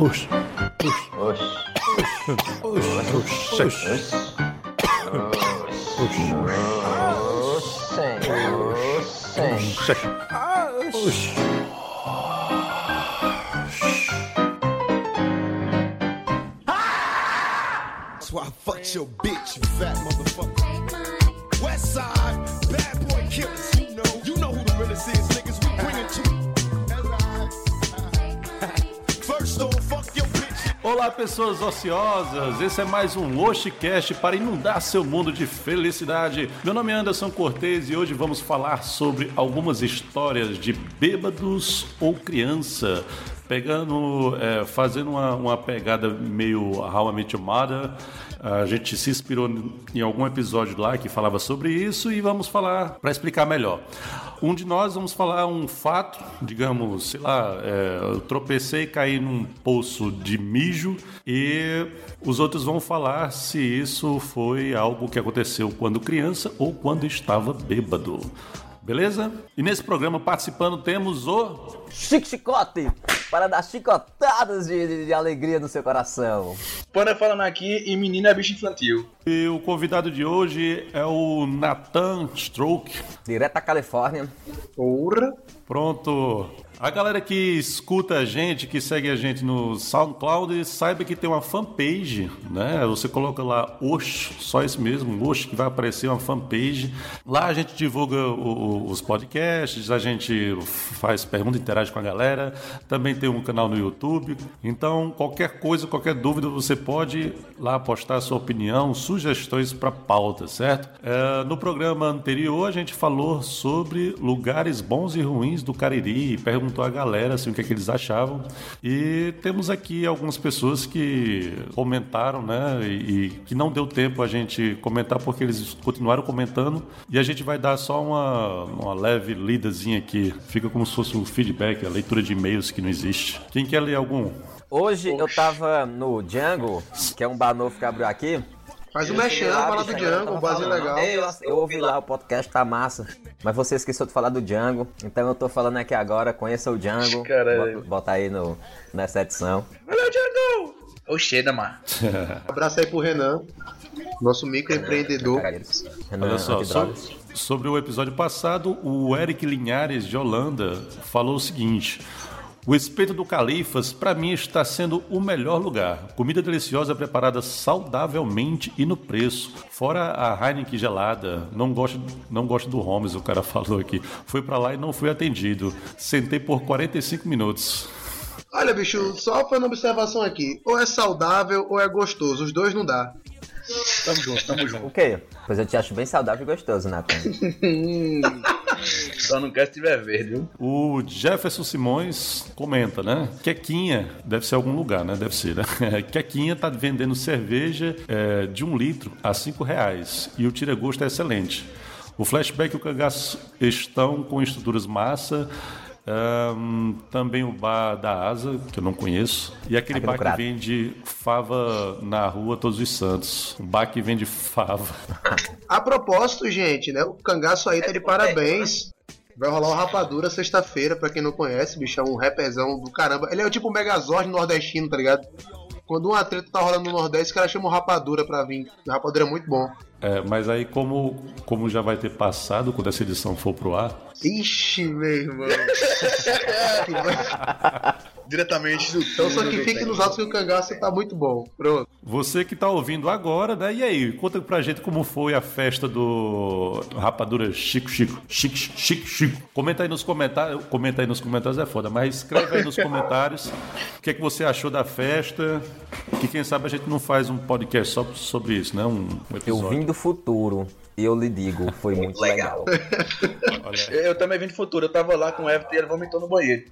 Oxi. Oxi. Oxi. Oxi. Oxi. Oxi. That's why I fucked your bitch, you fat motherfucker. Olá, pessoas ociosas! Esse é mais um Oshicast para inundar seu mundo de felicidade. Meu nome é Anderson Cortez e hoje vamos falar sobre algumas histórias de bêbados ou criança. Pegando, é, fazendo uma, uma pegada meio How I Met Your Mother. A gente se inspirou em algum episódio lá que falava sobre isso e vamos falar para explicar melhor. Um de nós vamos falar um fato, digamos, sei lá, é, eu tropecei e caí num poço de mijo e os outros vão falar se isso foi algo que aconteceu quando criança ou quando estava bêbado. Beleza? E nesse programa participando temos o. Chique Chicote, para dar chicotadas de, de- de alegria no seu coração. Panda falando aqui e menina é bicho infantil. E o convidado de hoje é o Nathan Stroke. Direto da Califórnia. Porra. Pronto. A galera que escuta a gente, que segue a gente no SoundCloud, saiba que tem uma fanpage, né? Você coloca lá Osh, só isso mesmo, Osh, que vai aparecer uma fanpage. Lá a gente divulga o- o- os podcasts, a gente faz pergunta, interage com a galera. Também tem um canal no YouTube. Então, qualquer coisa, qualquer dúvida, você pode lá postar a sua opinião, sugestões para pauta, certo? É, no programa anterior, a gente falou sobre lugares bons e ruins do Cariri, perguntou a galera assim, o que, é que eles achavam. E temos aqui algumas pessoas que comentaram, né? E, e que não deu tempo a gente comentar porque eles continuaram comentando. E a gente vai dar só uma, uma leve lidazinha aqui. Fica como se fosse um feedback, a leitura de e-mails que não existe. Quem quer ler algum? Hoje eu tava no Django, que é um bar novo que abriu aqui. Faz o mexão, fala do Django, um falando. legal. Eu, eu ouvi lá o podcast, tá massa. Mas você esqueceu de falar do Django, então eu tô falando aqui agora, conheça o Django. Caralho. Bota, bota aí no, nessa edição. Olha o Django. Oxeda, mano. Abraço aí pro Renan, nosso microempreendedor. Renan Olha só, so- sobre o episódio passado, o Eric Linhares de Holanda falou o seguinte: O espeto do Califas, para mim, está sendo o melhor lugar. Comida deliciosa preparada saudavelmente e no preço. Fora a Heineken gelada. Não gosto, não gosto do Holmes, o cara falou aqui. Fui para lá e não fui atendido. Sentei por 45 minutos. Olha, bicho, só fazendo uma observação aqui. Ou é saudável ou é gostoso. Os dois não dá. Tamo junto, tamo O junto. quê? Pois eu te acho bem saudável e gostoso, Nathan. Só não quero se tiver verde, viu? O Jefferson Simões comenta, né? Quequinha, deve ser algum lugar, né? Deve ser, né? Quequinha tá vendendo cerveja é, de um litro a cinco reais e o tira-gosto é excelente. O flashback e o cangaço estão com estruturas massa. ahn, também o bar da Asa, que eu não conheço. E aquele bar que vende fava na rua Todos os Santos. Um bar que vende fava. A propósito, gente, né? O cangaço aí tá de parabéns. Vai rolar o Rapadura sexta-feira, pra quem não conhece, bicho, é um rapezão do caramba. Ele é o tipo um Megazord nordestino, tá ligado? Quando uma treta tá rolando no Nordeste, o cara chama o Rapadura pra vir. O Rapadura é muito bom. É, mas aí, como, como já vai ter passado quando essa edição for pro ar, Ixi, meu irmão. Diretamente do Então só que fique nos altos que o cangaço tá muito bom. Pronto. Você que tá ouvindo agora, né? E aí, conta pra gente como foi a festa do Rapadura Chico Chico. Chico Chico Chico. Comenta aí nos comentários. Comenta aí nos comentários é foda, mas escreve aí nos comentários o que é que você achou da festa. Que quem sabe a gente não faz um podcast só sobre isso, né? Um, um Eu episódio. vim do futuro e eu lhe digo, foi muito legal. Eu, eu também vim do futuro. Eu tava lá com o Everton e ele vomitou no banheiro.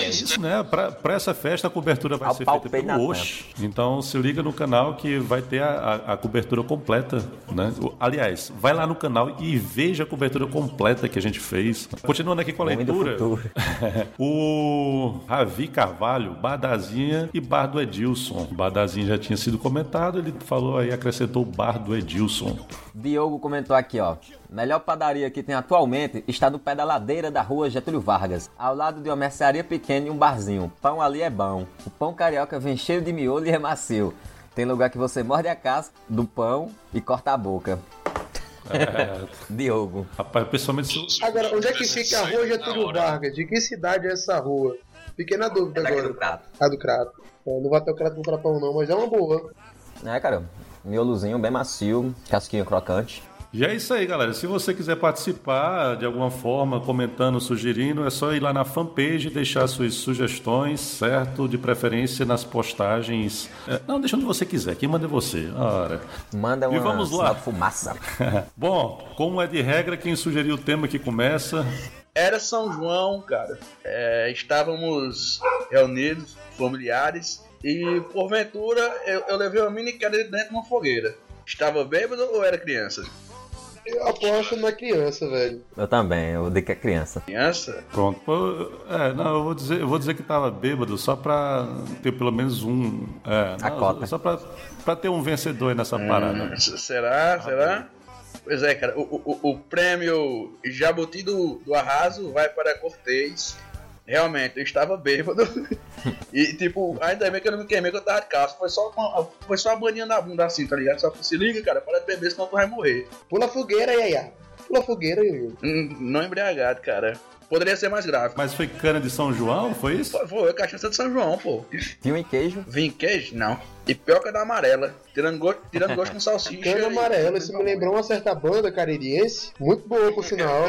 É isso, né? Pra, pra essa festa a cobertura vai Ao ser feita pelo Osh. Então se liga no canal que vai ter a, a- a cobertura completa, né? O- Aliás, vai lá no canal e veja a cobertura completa que a gente fez. Continuando aqui com a leitura. o Ravi Carvalho, Bardazinha e Bar do Edilson. Bardazinha já tinha sido comentado, ele falou aí, acrescentou o Bar do Edilson. Diogo comentou aqui, ó. Melhor padaria que tem atualmente está no pé da ladeira da rua Getúlio Vargas, ao lado de uma mercearia pequena e um barzinho. Pão ali é bom. O pão carioca vem cheio de miolo e é macio. Tem lugar que você morde a casca do pão e corta a boca. É, Diogo. rapaz, pessoalmente. se- Agora, onde é que fica a rua Getúlio Vargas? De que cidade é essa rua? Fiquei na dúvida É agora. do prato. A do Crato. É, não vai ter o Crato no Cratão não, mas é uma boa. É, cara. Miolozinho bem macio, casquinha crocante. E é isso aí, galera. Se você quiser participar de alguma forma, comentando, sugerindo, é só ir lá na fanpage e deixar suas sugestões, certo? De preferência nas postagens. É, não, deixa onde você quiser. Quem manda é você. Ora. Manda E uma vamos lá. de fumaça. Bom, como é de regra, quem sugeriu o tema que começa? Era São João, cara. É, estávamos reunidos, familiares, e porventura eu, eu levei uma mini queda dentro de uma fogueira. Estava bêbado ou era criança? Eu aposto na criança, velho. Eu também, eu digo que é criança. Criança? Pronto. É, não, eu vou dizer, eu vou dizer que tava bêbado só pra ter pelo menos um. É, A não, cota. Só pra, pra ter um vencedor aí nessa parada. S- Será? Será? Pois é, cara. O, o, o- o prêmio Jabuti do, do Arraso vai para Cortez. Realmente, eu estava bêbado. e, tipo, ainda bem que eu não me queimei, que eu tava de calça. Foi só uma, foi só uma baninha na bunda assim, tá ligado? Só que se liga, cara, para de beber, senão tu vai morrer. Pula fogueira, Yaya. Pula fogueira, Yaya. Hum, Não embriagado, cara. Poderia ser mais grave. Mas foi cana de São João, foi isso? Pô, Foi cachaça de São João, pô. Vinho e queijo. Vinho queijo? Não. E pioca da amarela. Tirando gosto, tirando gosto com salsicha. Cana amarela, isso me lembrou uma certa banda caririense. Muito boa, por sinal.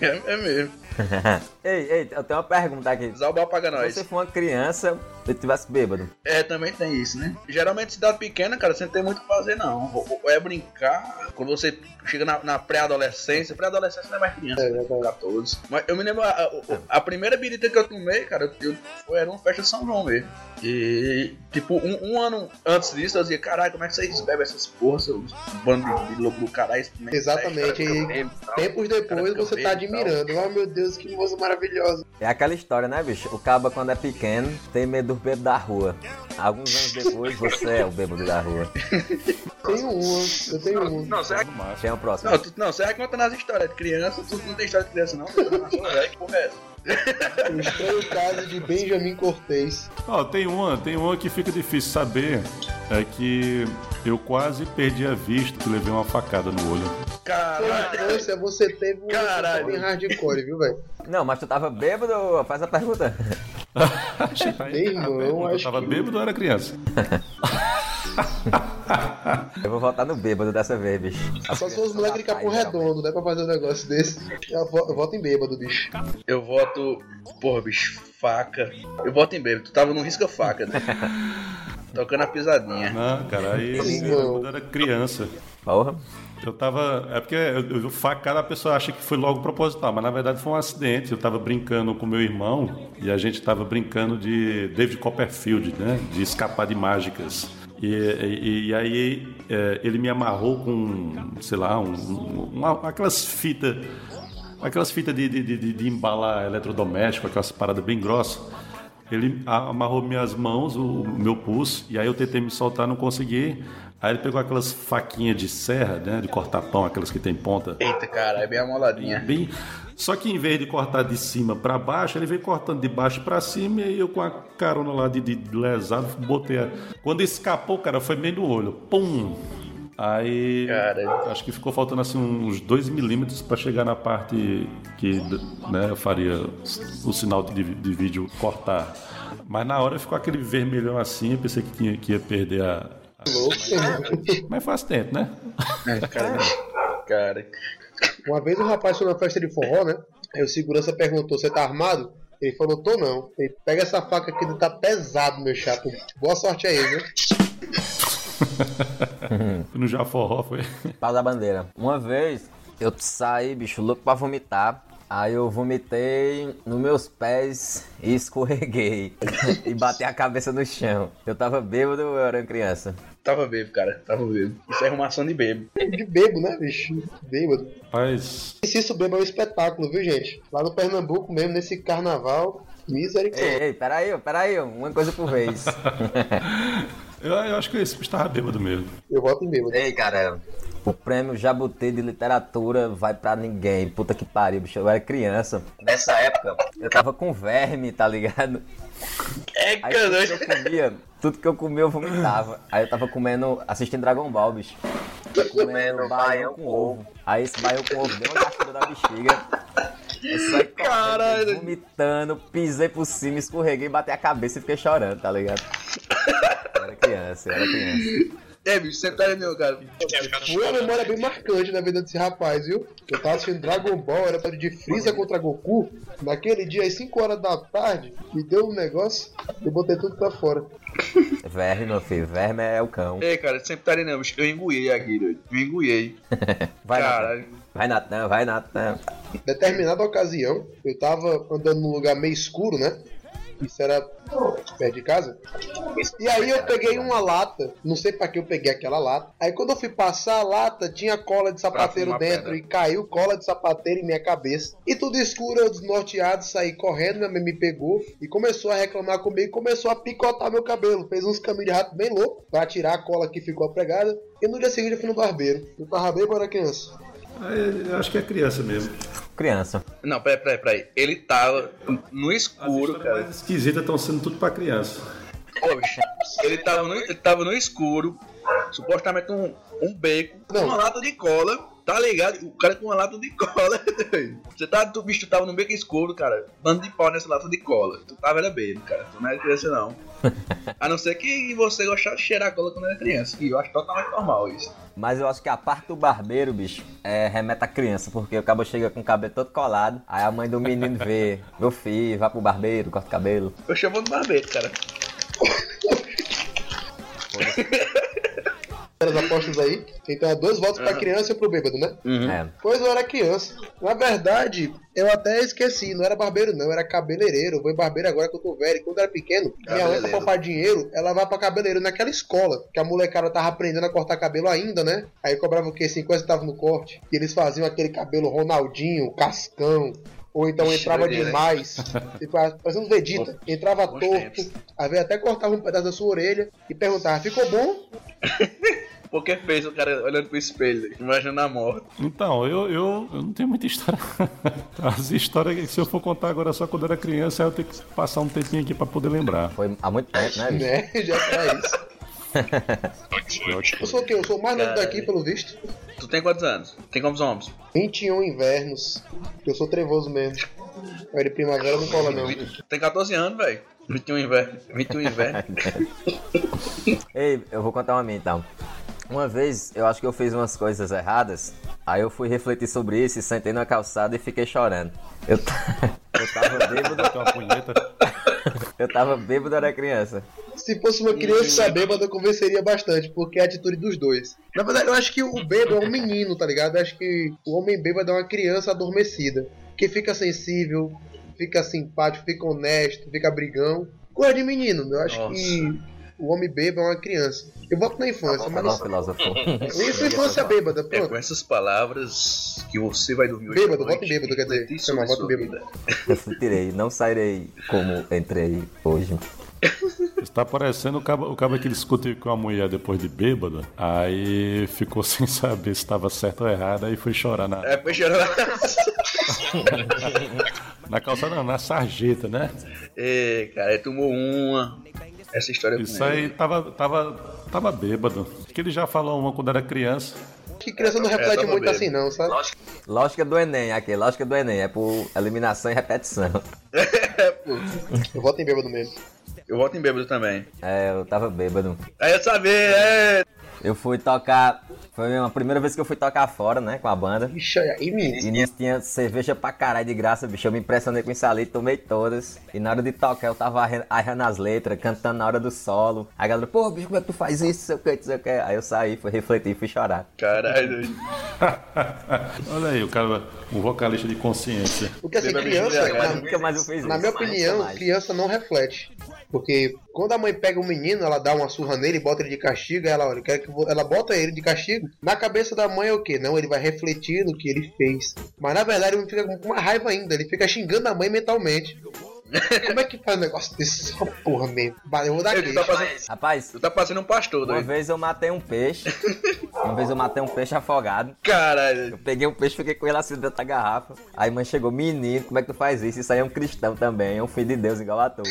é, é mesmo. ei, ei, eu tenho uma pergunta aqui. Zalbal paga Se nós. você for uma criança e tivesse bêbado, É, também tem isso, né? Geralmente cidade pequena, cara, você não tem muito o que fazer, não. É brincar. Quando você chega na, na pré-adolescência, pré-adolescência não é mais criança, É, né? verdade. 14. Mas eu me lembro, a, a- a primeira birita que eu tomei, cara, eu, foi, era uma festa de São João mesmo. E, tipo, um, um ano antes disso, eu dizia, caralho, como é que vocês bebem essas porras, seus bando de, louco do caralho? Exatamente, tal. Tempos depois você tá admirando. Ah, meu Deus, que moça maravilhosa. É aquela história, né, bicho? O caba, quando é pequeno, tem medo do bêbado da rua. Alguns anos depois, você é o bêbado da rua. Tenho uma, eu tenho uma. Não, será que Quem é o próximo? Não, tu, não, você vai contando as histórias de criança, tu não tem história de criança não, velha, que porra é essa? O estranho caso de Benjamin Cortez. Ó, tem uma, tem uma que fica difícil saber. É que eu quase perdi a vista que levei uma facada no olho. Caralho, infância, você teve uma Caralho. bem hardcore, viu, velho? Não, mas tu tava bêbado? Faz a pergunta. Tá errado, irmão? Eu acho tava que- bêbado ou era criança? Eu vou votar no bêbado dessa vez, bicho. Só se os moleques de Capão Redondo, né? Pra fazer um negócio desse. Eu voto em bêbado, bicho. eu voto, porra, bicho, faca. Eu voto em bêbado, tu tava no risca-faca, né? Tocando a pisadinha. Não, cara, aí Não. quando eu era criança. Porra. Eu tava. É porque eu, eu facada a pessoa acha que foi logo proposital, mas na verdade foi um acidente. Eu tava brincando com meu irmão e a gente tava brincando de David Copperfield, né? De escapar de mágicas. E, e- e aí é, ele me amarrou com, sei lá, um, uma- aquelas fitas. Aquelas fitas de, de, de, de embalar eletrodoméstico, aquelas paradas bem grossas. Ele amarrou minhas mãos, o meu pulso, e aí eu tentei me soltar, não consegui. Aí ele pegou aquelas faquinhas de serra, né, de cortar pão, aquelas que tem ponta. Eita, cara, é bem amoladinha. Bem, só que em vez de cortar de cima para baixo, ele veio cortando de baixo para cima e aí eu com a carona lá de, de lesado, botei a... Quando escapou, cara, foi meio no olho. Pum! Aí Cara. acho que ficou faltando assim uns 2 milímetros para chegar na parte que né, eu faria o sinal de, de vídeo cortar. Mas na hora ficou aquele vermelhão assim, eu pensei que, tinha, que ia perder a. a- Louco, Mas faz tempo, né? É, cara, cara. Uma vez um rapaz foi numa festa de forró, né? Aí o segurança perguntou: Você tá armado? Ele falou: Tô não. Ele pega essa faca aqui, tá pesado, meu chato. Boa sorte aí, viu? No Jaforró foi. Pau da bandeira. Uma vez eu saí, bicho, louco pra vomitar. Aí eu vomitei nos meus pés e escorreguei. e bati a cabeça no chão. Eu tava bêbado ou eu era criança? Tava bebo, cara, tava bebo. Isso é arrumação de bebo. De bebo, né, bicho? Bêbado. Mas. E se isso bebo é um espetáculo, viu, gente? Lá no Pernambuco mesmo, nesse carnaval, misericórdia. Ei, ei, peraí, peraí, uma coisa por vez. Eu, eu acho que esse bicho tava bêbado mesmo. Eu voto em bêbado. Ei, cara, o prêmio Jabuti de literatura vai pra ninguém. Puta que pariu, bicho. Eu era criança. Nessa época, eu tava com verme, tá ligado? É, Aí tudo que cara. eu comia, tudo que eu comia eu vomitava. Aí eu tava comendo, assistindo Dragon Ball, bicho. Comendo baião com ovo. Aí esse baião com ovo deu uma gastura da bexiga. Caralho. vomitando, pisei por cima, escorreguei, bati a cabeça e fiquei chorando, tá ligado? Eu era criança, era criança. É, bicho, sempre tá meu, cara. Foi uma memória bem marcante na vida desse rapaz, viu? Eu tava assistindo Dragon Ball, era para de Freeza contra Goku. Naquele dia, às 5 horas da tarde, me deu um negócio e botei tudo pra fora. Verme, meu filho, verme é o cão. Ei, cara, sempre tá não, bicho. Eu enguiei aqui, doido. Eu enguiei. Vai. Caralho. Vai, Natan, vai, Natan. Determinada ocasião, eu tava andando num lugar meio escuro, né? Isso era perto de casa. E aí eu peguei uma lata, não sei pra que eu peguei aquela lata. Aí quando eu fui passar a lata, tinha cola de sapateiro dentro pedra. e caiu cola de sapateiro em minha cabeça. E tudo escuro, eu desnorteado, saí correndo, minha mãe me pegou e começou a reclamar comigo e começou a picotar meu cabelo. Fez uns caminhos de rato bem louco pra tirar a cola que ficou pregada. E no dia seguinte eu fui no barbeiro. Eu tava bem era criança. Eu acho que é criança mesmo. Criança. Não, peraí, peraí, peraí. Ele tava no As escuro, histórias cara. mais esquisitas estão sendo tudo pra criança. Ô, bicho, ele tava no, ele tava no escuro, supostamente um, um beco, com Não. uma lata de cola, tá ligado? O cara com uma lata de cola. Você tá, tu, bicho, tu tava no beco escuro, cara, dando de pau nessa lata de cola. Tu tava era bêbado, cara. Tu não era criança, não. A não ser que você gostava de cheirar cola quando era criança. E eu acho totalmente normal isso. Mas eu acho que a parte do barbeiro, bicho, é remeta a criança, porque o cabo chega com o cabelo todo colado, aí a mãe do menino vê, meu filho, vai pro barbeiro, corta o cabelo. Eu chamo de barbeiro, cara. As apostas aí. Então é dois votos pra criança e pro bêbado, né? É. Pois eu era criança. Na verdade, eu até esqueci, não era barbeiro não, era cabeleireiro. Eu vou em barbeiro agora que eu tô velho. E Quando eu era pequeno, minha mãe pra poupar dinheiro, ela vai pra cabeleireiro naquela escola. Que a molecada tava aprendendo a cortar cabelo ainda, né? Aí cobrava o quê? 50 centavos no corte. E eles faziam aquele cabelo Ronaldinho, Cascão. Ou então Ixi, entrava demais. Tipo, parecendo uns Vegeta. Entrava torto. Às vezes até cortava um pedaço da sua orelha e perguntava, ficou bom? Porque fez o cara olhando pro espelho, imaginando a morte. Então, eu, eu, eu não tenho muita história. As histórias que se eu for contar agora só quando eu era criança, aí eu tenho que passar um tempinho aqui pra poder lembrar. Foi há muito tempo, né, bicho? Né? Já era isso. Eu sou o quê? Eu sou o mais novo daqui, pelo visto. Tu tem quantos anos? Tem quantos homens? 21 invernos. Eu sou trevoso mesmo. Aí de primavera não cola não. Tem 14 anos, velho. 21 inverno. 21 inverno. Ei, eu vou contar uma minha então. Uma vez eu acho que eu fiz umas coisas erradas, aí eu fui refletir sobre isso e sentei na calçada e fiquei chorando. Eu, ta- eu tava bêbado, Tem uma punheta. eu tava bêbado, era criança. Se fosse uma criança bêbada, eu convenceria bastante, porque é a atitude dos dois. Na verdade, eu acho que o bêbado é um menino, tá ligado? Eu acho que o homem bêbado é uma criança adormecida, que fica sensível, fica simpático, fica honesto, fica brigão. Coisa de menino, eu acho Nossa. que o homem bêbado é uma criança. Eu voto na infância, mas Não, não filósofo. Isso é infância bêbada, É com pronto. essas palavras que você vai dormir hoje. Bêbado, em bêbado, quer dizer. em sua bêbado. vida. Refletirei, não sairei como entrei hoje. Está parecendo o cabo, o cabo que discutiu com a mulher depois de bêbado. Aí ficou sem saber se estava certo ou errado. Aí foi chorar na, É, foi chorando. na calçada, não, na sarjeta, né? Ê, cara, tomou uma. Essa história com Isso ele. aí tava, tava, tava bêbado. Acho que ele já falou uma quando era criança. Que criança não reflete tava muito bêbado. assim, não, sabe? Lógica do Enem, aqui, lógica do Enem, é por eliminação e repetição. É, pô. Eu voto em bêbado mesmo. Eu volto em bêbado também. É, eu tava bêbado. Aí eu sabia, é. Eu fui tocar. Foi a primeira vez que eu fui tocar fora, né? Com a banda. Ixi, aí, menino. E nisso tinha cerveja pra caralho de graça, bicho. Eu me impressionei com isso ali, tomei todas. E na hora de tocar, eu tava arranhando as letras, cantando na hora do solo. A galera, pô, bicho, como é que tu faz isso? Sei o que, sei o que. Aí eu saí, fui refletir, fui chorar. Caralho. Olha aí, o cara, um vocalista de consciência. Porque assim, criança, embriagado. na, Nunca mais eu fiz na isso. minha Nunca opinião, criança não reflete. Porque quando a mãe pega o menino, ela dá uma surra nele bota ele de castigo, ela, olha, quer que ela bota ele de castigo. Na cabeça da mãe é o quê? Não, ele vai refletir no que ele fez. Mas na verdade ele fica com uma raiva ainda, ele fica xingando a mãe mentalmente. Como é que faz um negócio desse? Essa porra mesmo. Valeu, eu vou tu tá parecendo, Rapaz, tu tá parecendo um pastor, uma doido. vez eu matei um peixe. Uma vez eu matei um peixe afogado. Caralho. Eu peguei um peixe, fiquei com ele assim dentro da garrafa. Aí mãe chegou, menino, como é que tu faz isso? Isso aí é um cristão também, é um filho de Deus igual a tu.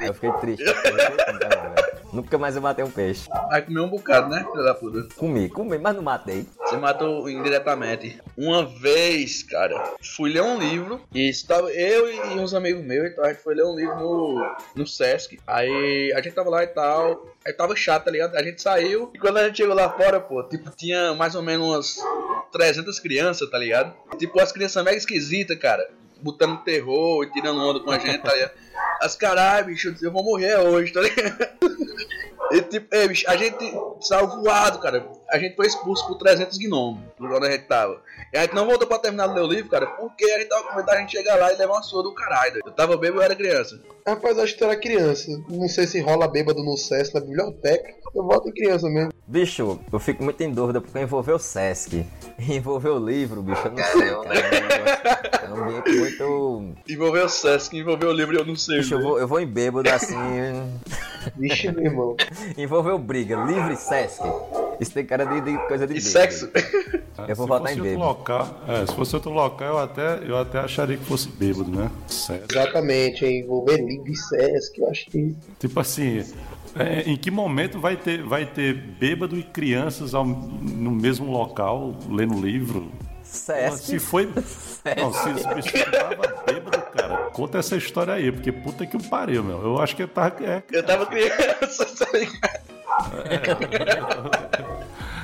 Aí eu fiquei triste. Eu fiquei triste também, velho. Nunca mais eu matei um peixe. Vai comer um bocado, né, filho da puta? Comi, comi, mas não matei. Você matou indiretamente. Uma vez, cara, fui ler um livro e estava eu e uns amigos meus, então a gente foi ler um livro no, no Sesc. Aí a gente tava lá e tal. Aí tava chato, tá ligado? A gente saiu e quando a gente chegou lá fora, pô, tipo, tinha mais ou menos umas 300 crianças, tá ligado? Tipo, as crianças mega esquisitas, cara. Botando terror e tirando onda com a gente, tá ligado? As caralho, bicho, eu vou morrer hoje, tá ligado? E tipo, ei, bicho, a gente saiu voado, cara. A gente foi expulso por 300 gnomos, por onde a gente tava. E a gente não voltou pra terminar de ler o livro, cara, porque a gente tava com medo da gente chegar lá e levar uma surra do caralho. Eu tava bêbado, eu era criança. Rapaz, eu acho que tu era criança. Não sei se rola bêbado no SES, na biblioteca. Eu volto em criança mesmo. Bicho, eu fico muito em dúvida porque envolveu o Sesc. Envolveu o livro, bicho, eu não sei, cara. É um ambiente muito. Envolveu o Sesc, envolveu o livro e eu não sei. Bicho, eu vou, eu vou em bêbado assim. Vixe, meu irmão. Envolveu briga, livre Sesc. Isso tem cara de, de coisa de E bêbado. sexo. Eu vou se votar fosse em outro bêbado. local, é, se fosse outro local, eu até, eu até acharia que fosse bêbado, né? Sério. Exatamente, envolver livre SESC, eu acho que. Tipo assim, é, em que momento vai ter, vai ter bêbado e crianças ao- no mesmo local, lendo livro? Sesc. Se foi. Não, se esse bicho tava bêbado, cara, conta essa história aí, porque puta que pariu, meu. Eu acho que ele tava. É, Eu tava criança, tá ligado?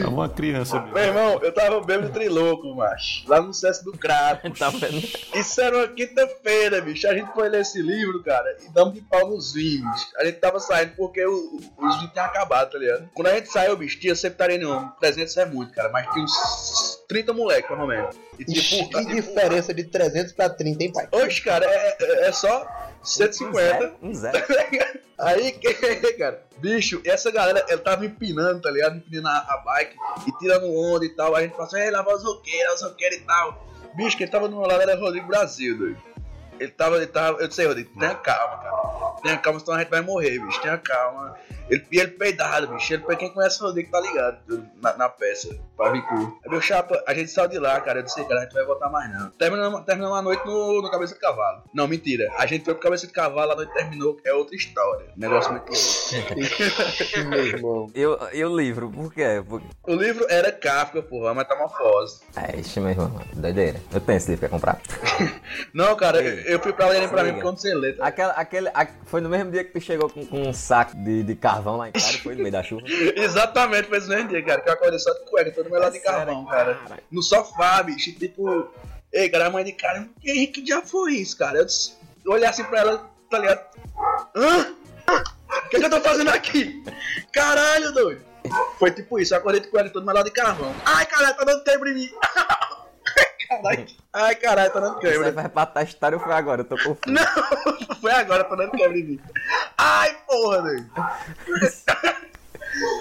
tava uma criança Meu irmão, eu tava bêbado trilouco, macho. Lá no Sesc do Crato. Tá vendo? Isso era uma quinta-feira, bicho. A gente foi ler esse livro, cara, e damos de pau nos vinhos. A gente tava saindo porque o- os vinhos tinham acabado, tá ligado? Quando a gente saiu, bicho, tinha sempre nenhum. 300 é muito, cara, mas tinha uns 30 moleques, pelo menos. E Ixi, tipo, que diferença de 300 pra 30, hein, pai? Oxe, cara, é, é- é só 150. Um zero. Aí, que, cara, bicho, essa galera, ela tava empinando, tá ligado? Empinando a, a bike e tirando onda e tal. Aí a gente passou, ei, lá vai roqueiros, os roqueiros e tal. Bicho, quem tava do meu lado era Rodrigo Brasil, doido. Ele tava, ele tava, eu disse, "Ei, Rodrigo, tenha calma, cara. Tenha calma, senão a gente vai morrer, bicho, tenha calma. Ele, e ele peidado, bicho. Ele, quem conhece o Rodrigo tá ligado na, na peça, Pavicu. Aí, meu chapa, a gente saiu de lá, cara. Eu disse, cara, a gente não vai voltar mais não. Terminamos, terminamos a noite no, no Cabeça de Cavalo. Não, mentira. A gente foi pro Cabeça de Cavalo, a noite terminou, é outra história. Negócio muito louco. Meu irmão. E o, e o livro, por quê? Por... O livro era Kafka, porra, a metamorfose. É, ixi, meu irmão, doideira. Eu tenho esse livro, quer comprar? Não, cara, eu, eu fui pra lerem pra mim porque eu não sei tá? Aquela, aquele, a- foi no mesmo dia que tu chegou com, com um saco de, de carvão lá em casa, foi no meio da chuva. Exatamente, foi esse mesmo dia, cara. Que eu acordei só de cueca, todo de É sério, carvão, cara. cara. No sofá, bicho, tipo. Ei, cara, a mãe de cara, que, que já foi isso, cara? Eu, disse- eu olhei assim pra ela, tá ligado? Hã? O que, que eu tô fazendo aqui? Caralho, doido. Foi tipo isso, eu acordei de cueca, todo lá de carvão. Ai, caralho, tá dando quebra em mim. Caralho. Ai, caralho, tá dando Você quebra. vai empatar a história ou foi agora? Eu tô confuso. Não, foi agora, tá dando quebra em mim. Ai, porra, doido.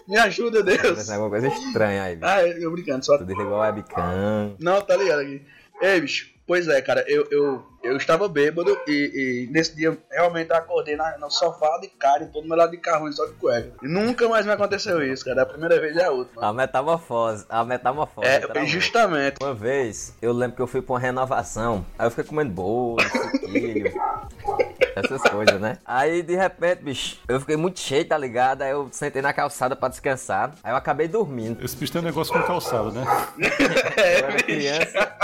Me ajuda, Deus. ser alguma coisa estranha aí, bicho. Ah, eu brincando, só. Tu desligou a webcam. Não, tá ligado aqui. Ei, bicho. Pois é, cara, eu, eu, eu estava bêbado e, e nesse dia realmente acordei na, no sofá de cara, todo meu lado de carro, só de cueca. E nunca mais me aconteceu isso, cara. A primeira vez é a última. A metamorfose, a metamorfose. É, justamente. Uma vez, eu lembro que eu fui pra uma renovação, aí eu fiquei comendo bolo, essas coisas, né? Aí, de repente, bicho, eu fiquei muito cheio, tá ligado? Aí eu sentei na calçada pra descansar, aí eu acabei dormindo. Esse bicho tem um negócio com calçado, né? Eu era criança,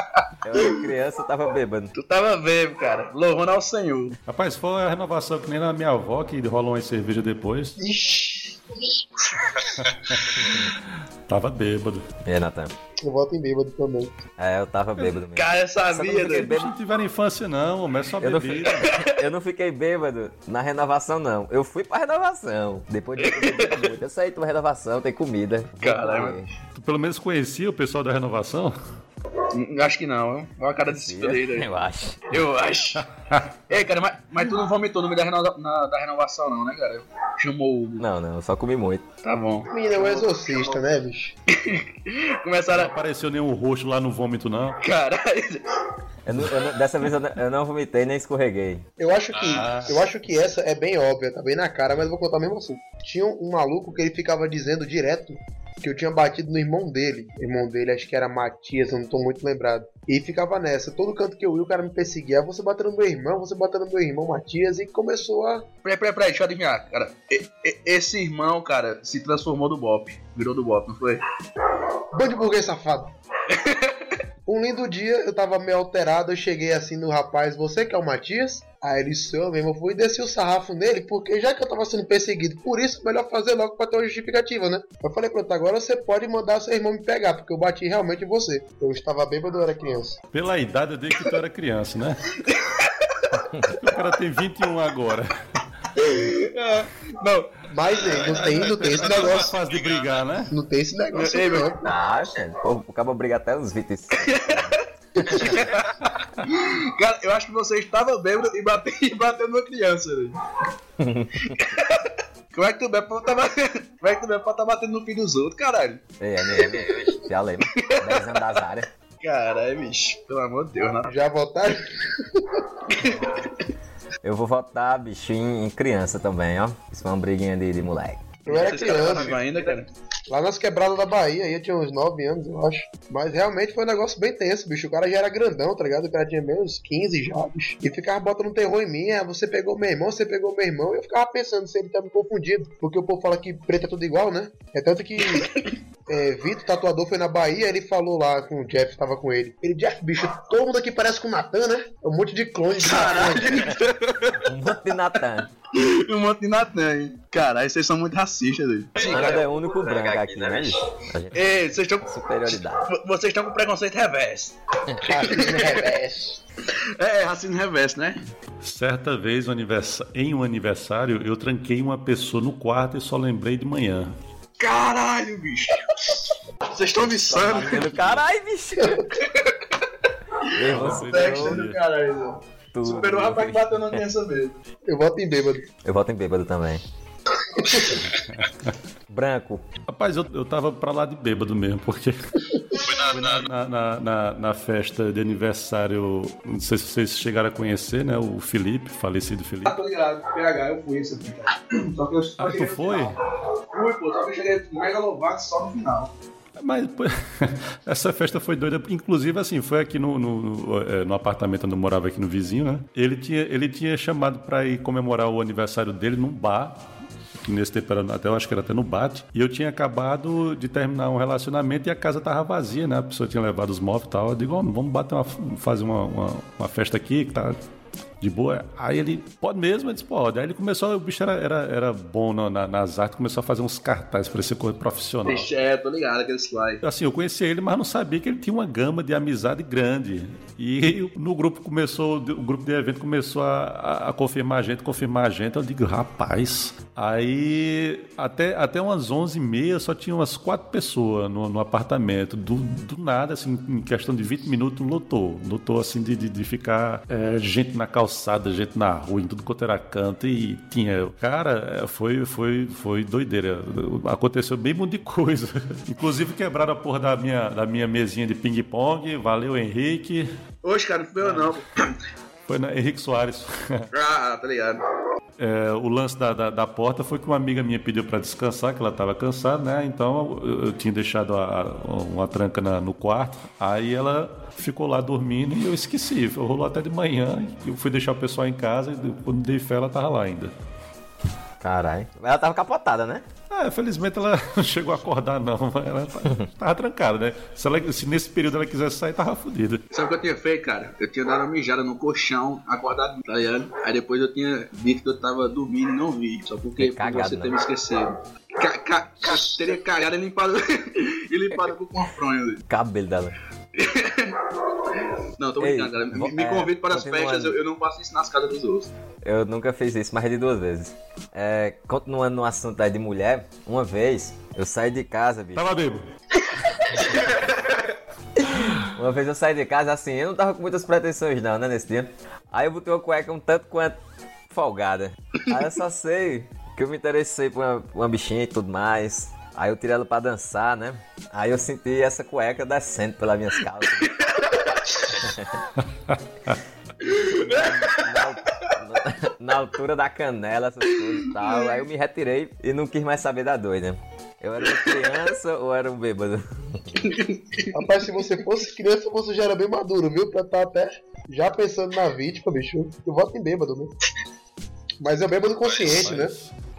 eu era criança, eu tava bêbado. Tu tava bêbado, cara. Louvando ao Senhor. Rapaz, foi a renovação que nem na minha avó, que rolou uma cerveja depois. Ixi, Tava bêbado. E aí, Natan? eu volto em bêbado também. É, eu tava bêbado mesmo. Cara, eu que eu não sabia, fiquei bêbado. Não tiveram infância, não, mas é só Eu não, bebida. eu não fiquei bêbado na renovação, não. Eu fui pra renovação. Depois de eu muito. Eu saí pra renovação, tem comida. Caralho. Pelo menos conhecia o pessoal da renovação? Hum, Acho que não? Olha a cara desse fudido aí. Eu acho. Eu acho. Ei, cara, mas, mas tu não vomitou no meio da, renova- na- da renovação, não, né, cara? Chamou. Não, não, eu só comi muito. Tá bom. Menina, é um exorcista, né, bicho? Começaram Não apareceu nenhum roxo lá no vômito, não. Caralho. Eu não- eu não- dessa vez eu não, eu não vomitei nem escorreguei. Eu acho que eu acho que essa é bem óbvia, tá bem na cara, mas eu vou contar mesmo assim. Tinha um maluco que ele ficava dizendo direto que eu tinha batido no irmão dele. O irmão dele acho que era Matias, eu não tô muito lembrado. E ficava nessa, todo canto que eu ia o cara me perseguia. Ah, Você bateu no meu irmão, você bateu no meu irmão Matias e começou a Peraí, peraí, peraí, deixa eu adivinhar, cara. E- e- esse irmão, cara, se transformou do Bop. Virou do Bop, não foi? Bando de burguês safado. Um lindo dia, eu tava meio alterado, eu cheguei assim no rapaz, você que é o Matias? Aí ele sou mesmo, eu fui e desci o sarrafo nele, porque já que eu tava sendo perseguido por isso, melhor fazer logo pra ter uma justificativa, né? Eu falei, pronto, agora você pode mandar seu irmão me pegar, porque eu bati realmente em você. Eu estava bêbado, eu era criança. Pela idade eu dei que tu era criança, né? o cara tem 21 agora. Não, Mas não tem, não tem esse Não é negócio. fase de brigar, né? Não tem esse negócio, Ei, não. Ah, gente, pô, o cabo briga até os 25. cara, eu acho que você estava bêbado e bateu, e bateu numa criança, velho. Como é que tu bebe pra tá batendo? Como é que tu bebe pra tá batendo no filho dos outros, caralho? Ei, é mesmo. Já lembro. 10 anos das áreas. Caralho, bicho. Pelo amor de Deus, né? Já votaram? Eu vou votar, bicho, em, em criança também, ó. Isso foi uma briguinha de, de moleque. Eu era criança. ainda, cara? Lá nas quebradas da Bahia, aí eu tinha uns 9 anos, eu acho. Mas realmente foi um negócio bem tenso, bicho. O cara já era grandão, tá ligado? O cara tinha menos 15 já, bicho. E ficava botando terror em mim. Ah, você pegou meu irmão, você pegou meu irmão. E eu ficava pensando se ele tá me confundindo. Porque o povo fala que preto é tudo igual, né? É tanto que é, Vitor, tatuador, foi na Bahia. Ele falou lá com o Jeff, tava com ele. Ele, Jeff, bicho, todo mundo aqui parece com o Natan, né? É um monte de clone de Natan. Um monte de Natan. Um monte de Natan, hein? Caralho, vocês são muito racistas, velho. Nada é o único branco aqui, né, bicho? A gente Ei, vocês estão com... superioridade. Vocês estão com preconceito reverso. Racismo reverso. É, é, racismo reverso, né? Certa vez, um em um aniversário, eu tranquei uma pessoa no quarto e só lembrei de manhã. Caralho, bicho. Vocês estão me insano. Caralho, bicho! Do caralho. tudo. Superou o rapaz que bateu na criança mesmo. Eu voto em bêbado. Eu voto em bêbado também. Branco. Rapaz, eu, eu tava pra lá de bêbado mesmo, porque. Fui na, na, na, na- festa de aniversário. Não sei se vocês chegaram a conhecer, né? O Felipe, falecido Felipe. tô ligado, PH, eu fui esse. Só que eu só Ah, tu foi? Fui, pô, só que eu cheguei megalovax só no final. Mas pô, essa festa foi doida. Inclusive, assim, foi aqui no, no, no, eh, no apartamento onde eu morava aqui no vizinho, né? Ele tinha, ele tinha chamado pra ir comemorar o aniversário dele num bar. Nesse tempo era, até eu acho que era até no bate. E eu tinha acabado de terminar um relacionamento e a casa tava vazia, né? A pessoa tinha levado os móveis e tal. Eu digo, ó, vamos bater uma, fazer uma, uma, uma festa aqui que tá de boa. Aí ele, pode mesmo? Eu disse, pode. Aí ele começou, o bicho era, era, era bom na- na- nas artes, começou a fazer uns cartazes, parecia coisa profissional. Deixa, é, tô ligado, aqueles slide. Assim, eu conhecia ele, mas não sabia que ele tinha uma gama de amizade grande. E no grupo começou, o grupo de evento começou a, a- a confirmar a gente, confirmar a gente. Eu digo, rapaz. Aí até, até umas 11h30 só tinha umas quatro pessoas no, no apartamento. Do, do nada, assim, em questão de 20 minutos, lotou. Lotou assim de, de, de ficar é, gente na calçada, gente na rua, em tudo quanto era canto. E tinha. Cara, é, foi, foi, foi doideira. Aconteceu bem muito de coisa. Inclusive quebraram a porra da minha, da minha mesinha de ping-pong. Valeu, Henrique. Hoje, cara, não fui eu não. Foi na Henrique Soares. Ah, tá ligado. É, o lance da, da, da porta foi que uma amiga minha pediu para descansar, que ela estava cansada, né? Então eu, eu tinha deixado a- uma tranca na- no quarto. Aí ela ficou lá dormindo e eu esqueci. Rolou até de manhã. Eu fui deixar o pessoal em casa e quando dei fé ela tava lá ainda. Caralho. Ela tava capotada, né? Ah, felizmente ela não chegou a acordar, não. Ela tava, tava trancada, né? Se, ela- se nesse período ela quisesse sair, tava fodida. Sabe o que eu tinha feito, cara? Eu tinha dado uma mijada no colchão, acordado, tá ligado? Aí depois eu tinha dito que eu tava dormindo e não vi. Só porque por Cagado, você né? ter me esquecido. Ca ca ca teria cagado e limpado, e limpado com uma fronha. velho. Cabelo dela. Não, tô Ei, brincando, cara. Me, me é, convido para as festas, eu, eu não faço isso nas casas dos outros. Eu nunca fiz isso mais de duas vezes. É, continuando no assunto aí de mulher, uma vez eu saí de casa, bicho. Tava bebo. Uma vez eu saí de casa assim, eu não tava com muitas pretensões não, né, nesse dia. Aí eu botei uma cueca um tanto quanto folgada. Aí eu só sei que eu me interessei por uma, por uma bichinha e tudo mais. Aí eu tirei ela pra dançar, né? Aí eu senti essa cueca descendo pelas minhas calças. na, na altura da canela, essas coisas e tal. Aí eu me retirei e não quis mais saber da doida. Eu era uma criança ou era um bêbado? Rapaz, se você fosse criança, você já era bem maduro, viu? Pra estar até já pensando na vítima, bicho. Eu voto em bêbado, né? Mas é bêbado consciente, né?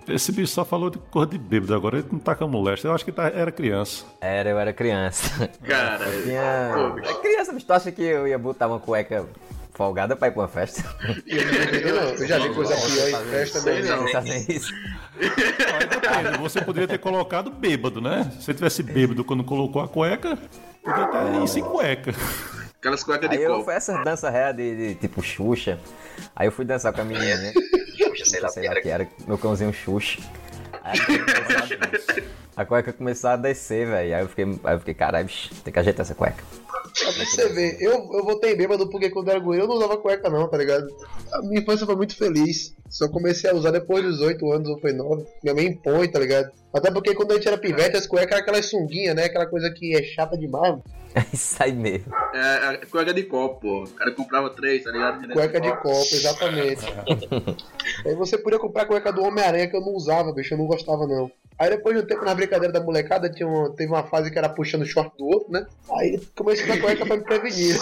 Esse bicho só falou de cor de bêbado agora, ele não tá com moléstia. Eu acho que tá, era criança. Era, eu era criança. Cara, Eu tinha. Pô. É criança, bicho. Tu acha que eu ia botar uma cueca folgada pra ir pra uma festa? Eu já vi coisa pior em festa mesmo. fazem isso? Depende, você poderia ter colocado bêbado, né? Se você tivesse bêbado quando colocou a cueca, podia ter ir sem cueca. Aquelas cuecas de Aí eu copo. fui essa dança ré de, de tipo Xuxa. Aí eu fui dançar com a menina, né? Sei lá, que era, meu cãozinho Xuxa. Aí a cueca começou a descer, velho. Aí eu fiquei, aí eu fiquei, caralho, tem que ajeitar essa cueca. Pra você ver, eu, eu voltei bêbado porque quando eu era guri eu não usava cueca não, tá ligado? A minha infância foi muito feliz. Só comecei a usar depois dos 8 anos ou foi 9. Minha mãe impõe, tá ligado? Até porque quando a gente era pivete, as cuecas eram aquelas sunguinhas, né? Aquela coisa que é chata demais. É isso aí mesmo. É, a cueca de copo, pô. O cara comprava três, tá ligado? Cueca de copo, exatamente. Aí você podia comprar a cueca do Homem-Aranha que eu não usava, bicho, eu não gostava não. Aí depois de um tempo na brincadeira da molecada, tinha uma, teve uma fase que era puxando o short do outro, né? Aí comecei a cueca pra me prevenir.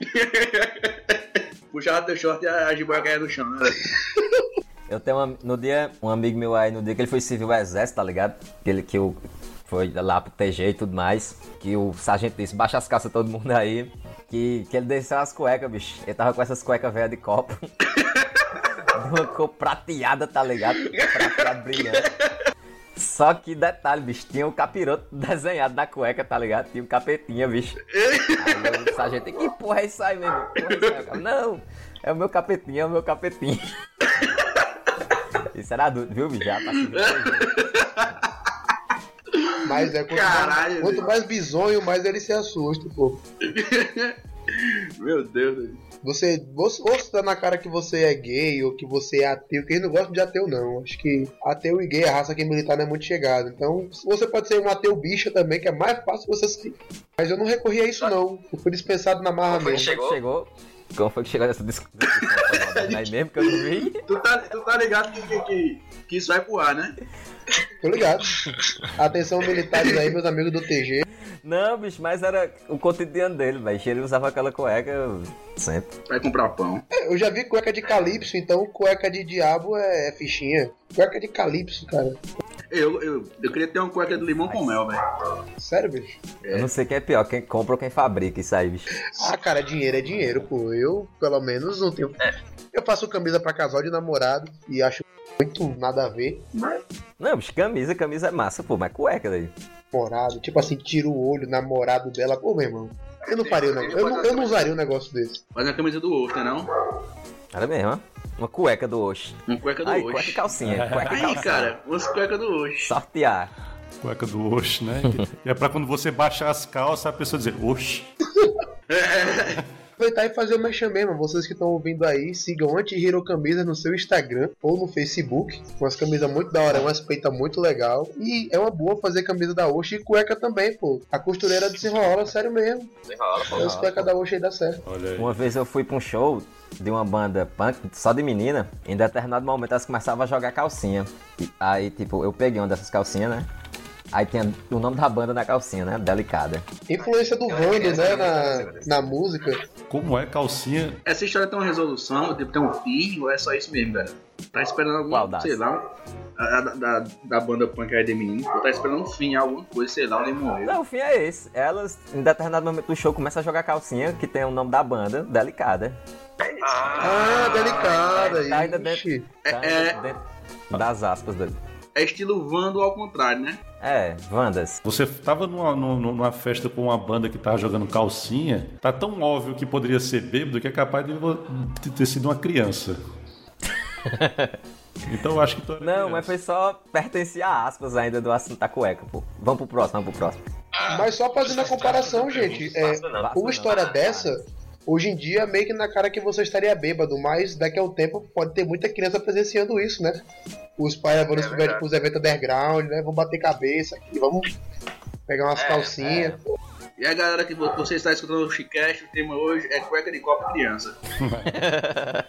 Puxava teu short e a jiboia caía no chão, né? Eu tenho uma, no dia, um amigo meu aí, no dia que ele foi servir o exército, tá ligado? Que ele que eu foi lá pro TG e tudo mais. Que o sargento disse, baixa as calças todo mundo aí. Que, que ele desceu as cuecas, bicho. Ele tava com essas cuecas velhas de copo. uma cor prateada, tá ligado? Prateado brilhante. Só que detalhe, bicho, tinha o capiroto desenhado na cueca, tá ligado? Tinha um capetinha, bicho. Aí o sargento, que porra é isso aí, meu porra é aí? Não, é o meu capetinho, é o meu capetinho. Isso era adulto, viu, bicho? Já tá seguindo o jeito. Mas é quanto, Caralho, mais, quanto mais bizonho, mais ele se assusta, pô. Meu Deus. Você, você, ou você tá na cara que você é gay ou que você é ateu, que eles não gostam de ateu, não. Acho que ateu e gay, a raça que é militar não é muito chegada. Então, você pode ser um ateu bicha também, que é mais fácil você ser. Mas eu não recorri a isso, não. Eu fui dispensado na marra mesmo. chegou? Chegou. Como foi que chegou nessa discussão? Aí mesmo que eu não vi. Tu tá, tu tá ligado que, que, que, que isso vai pro ar, né? Tô ligado. Atenção, militares aí, meus amigos do TG. Não, bicho, mas era o cotidiano dele, velho. Ele usava aquela cueca sempre. Vai comprar pão. É, Eu já vi cueca de calypso, então cueca de diabo é, é fichinha. Cueca de calypso, cara. Eu, eu, eu queria ter uma cueca de limão com mel, velho. Sério, bicho? Eu não sei quem é pior, quem compra ou quem fabrica isso aí, bicho. Ah, cara, dinheiro é dinheiro, pô. Eu, pelo menos, não tenho. Eu faço camisa pra casal de namorado e acho muito nada a ver. Não, bicho, camisa, camisa é massa, pô, mas cueca daí. Namorado, tipo assim, tira o olho, namorado dela. Pô, meu irmão. Eu não faria negócio. Eu não, eu não usaria um negócio desse. Faz a camisa do osso, né não? Era mesmo, ó. Uma cueca do Oxi. Uma cueca do Ai, osso. cueca e calcinha. Cueca e Aí, calcinha. cara, umas cuecas do osso. Sortear. Cueca do Oxe, né? E é pra quando você baixar as calças, a pessoa dizer, Oxe. Aproveitar e fazer o mexer mesmo. Vocês que estão ouvindo aí, sigam Anti-Hero Camisa no seu Instagram ou no Facebook. Umas camisas muito da hora, umas peitas muito legal. E é uma boa fazer camisa da Oxe e cueca também, pô. A costureira desenrola, sério mesmo. Desenrola, pô. As cuecas da Oxe aí dá certo. Olha aí. Uma vez eu fui pra um show de uma banda punk, só de menina. Em determinado momento elas começavam a jogar calcinha. E aí, tipo, eu peguei uma dessas calcinhas, né? Aí tinha o nome da banda na calcinha, né? Delicada. Influência do Vando, né, na, na música. Como é calcinha? Essa história tem uma resolução, tipo, tem um fim, ou é só isso mesmo, cara? Tá esperando Qual alguma, das? sei lá, a, a- da, da banda punk aí de menino, tá esperando um fim, alguma coisa, sei lá, alguém morreu. Não, o fim é esse. Elas, em determinado momento do show, começam a jogar calcinha, que tem o nome da banda, Delicada. Ah, delicada. Tá ainda Ixi. Tá É- dentro das aspas dele. É estilo Vando ao contrário, né? É, Vandas. Você tava numa, numa, numa festa com uma banda que tava jogando calcinha, tá tão óbvio que poderia ser bêbado que é capaz de, ter sido uma criança. Então eu acho que tu era Não, criança. mas foi só pertencia a aspas ainda do assunto da cueca, pô. Vamos pro próximo, vamos pro próximo. Mas só fazendo a comparação, gente, é, uma história dessa, hoje em dia, meio que na cara que você estaria bêbado, mas daqui a um tempo pode ter muita criança presenciando isso, né? Os pais levando os pivetes pros eventos underground, né? Vamos bater cabeça aqui, vamos pegar umas É, calcinhas. E a galera que vo- você está escutando o Chicast, o tema hoje é cueca de copo criança.